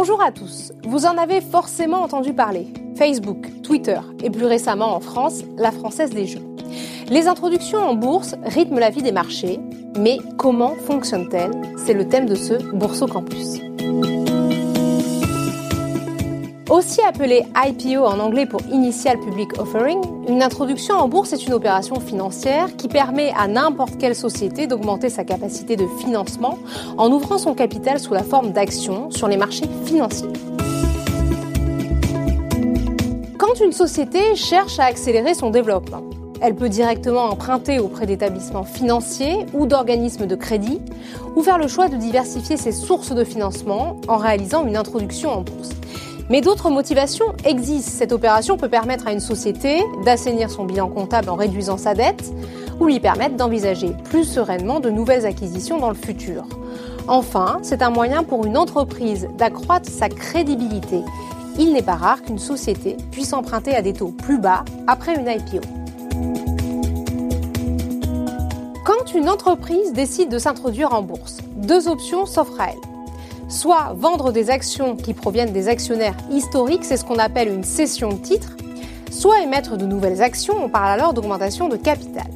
Bonjour à tous. Vous en avez forcément entendu parler. Facebook, Twitter et plus récemment en France, la Française des Jeux. Les introductions en bourse rythment la vie des marchés, mais comment fonctionnent-elles C'est le thème de ce Bourso Campus. Aussi appelé IPO en anglais pour Initial Public Offering, une introduction en bourse est une opération financière qui permet à n'importe quelle société d'augmenter sa capacité de financement en ouvrant son capital sous la forme d'actions sur les marchés financiers. Quand une société cherche à accélérer son développement, elle peut directement emprunter auprès d'établissements financiers ou d'organismes de crédit, ou faire le choix de diversifier ses sources de financement en réalisant une introduction en bourse. Mais d'autres motivations existent. Cette opération peut permettre à une société d'assainir son bilan comptable en réduisant sa dette ou lui permettre d'envisager plus sereinement de nouvelles acquisitions dans le futur. Enfin, c'est un moyen pour une entreprise d'accroître sa crédibilité. Il n'est pas rare qu'une société puisse emprunter à des taux plus bas après une IPO. Quand une entreprise décide de s'introduire en bourse, deux options s'offrent à elle soit vendre des actions qui proviennent des actionnaires historiques, c'est ce qu'on appelle une cession de titres, soit émettre de nouvelles actions, on parle alors d'augmentation de capital.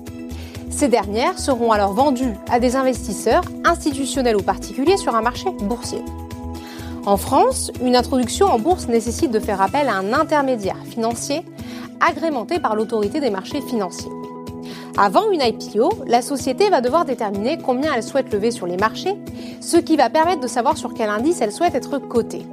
Ces dernières seront alors vendues à des investisseurs, institutionnels ou particuliers, sur un marché boursier. En France, une introduction en bourse nécessite de faire appel à un intermédiaire financier agrémenté par l'autorité des marchés financiers. Avant une IPO, la société va devoir déterminer combien elle souhaite lever sur les marchés, ce qui va permettre de savoir sur quel indice elle souhaite être cotée.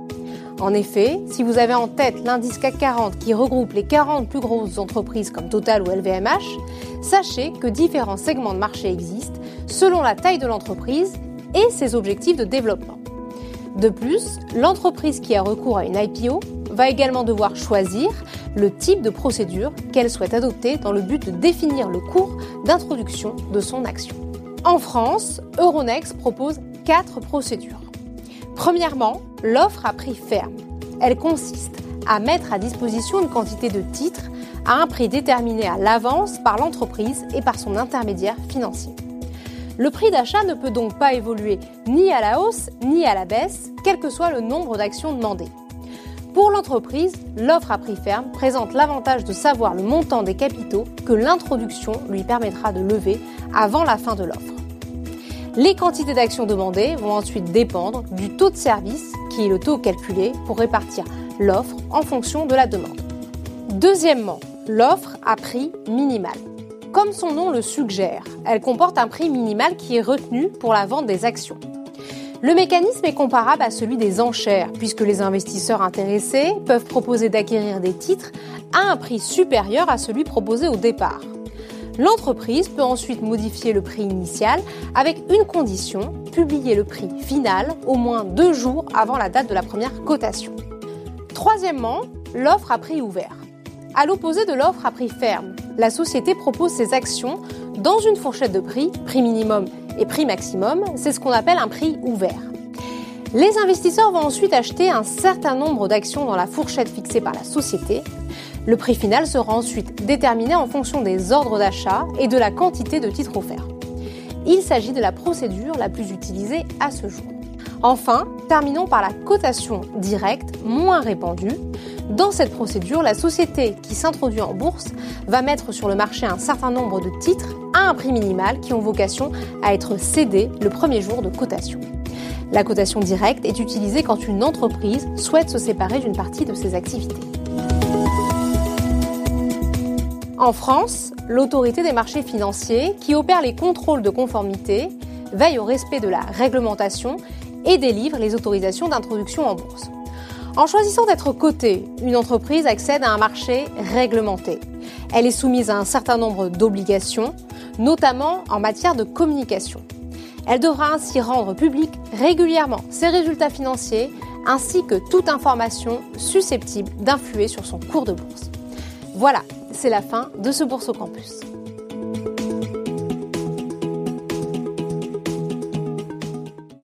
En effet, si vous avez en tête l'indice CAC 40 qui regroupe les 40 plus grosses entreprises comme Total ou LVMH, sachez que différents segments de marché existent selon la taille de l'entreprise et ses objectifs de développement. De plus, l'entreprise qui a recours à une IPO va également devoir choisir le type de procédure qu'elle souhaite adopter dans le but de définir le cours d'introduction de son action. En France, Euronext propose quatre procédures. Premièrement, l'offre à prix ferme. Elle consiste à mettre à disposition une quantité de titres à un prix déterminé à l'avance par l'entreprise et par son intermédiaire financier. Le prix d'achat ne peut donc pas évoluer ni à la hausse ni à la baisse, quel que soit le nombre d'actions demandées. Pour l'entreprise, l'offre à prix ferme présente l'avantage de savoir le montant des capitaux que l'introduction lui permettra de lever avant la fin de l'offre. Les quantités d'actions demandées vont ensuite dépendre du taux de service, qui est le taux calculé pour répartir l'offre en fonction de la demande. Deuxièmement, l'offre à prix minimal. Comme son nom le suggère, elle comporte un prix minimal qui est retenu pour la vente des actions. Le mécanisme est comparable à celui des enchères, puisque les investisseurs intéressés peuvent proposer d'acquérir des titres à un prix supérieur à celui proposé au départ. L'entreprise peut ensuite modifier le prix initial avec une condition, publier le prix final au moins deux jours avant la date de la première cotation. Troisièmement, l'offre à prix ouvert. À l'opposé de l'offre à prix ferme, la société propose ses actions dans une fourchette de prix, prix minimum et prix maximum, c'est ce qu'on appelle un prix ouvert. Les investisseurs vont ensuite acheter un certain nombre d'actions dans la fourchette fixée par la société. Le prix final sera ensuite déterminé en fonction des ordres d'achat et de la quantité de titres offerts. Il s'agit de la procédure la plus utilisée à ce jour. Enfin, terminons par la cotation directe, moins répandue. Dans cette procédure, la société qui s'introduit en bourse va mettre sur le marché un certain nombre de titres à un prix minimal qui ont vocation à être cédés le premier jour de cotation. La cotation directe est utilisée quand une entreprise souhaite se séparer d'une partie de ses activités. En France, l'autorité des marchés financiers, qui opère les contrôles de conformité, veille au respect de la réglementation et délivre les autorisations d'introduction en bourse. En choisissant d'être cotée, une entreprise accède à un marché réglementé. Elle est soumise à un certain nombre d'obligations, notamment en matière de communication. Elle devra ainsi rendre public régulièrement ses résultats financiers ainsi que toute information susceptible d'influer sur son cours de bourse. Voilà, c'est la fin de ce Bourse au Campus.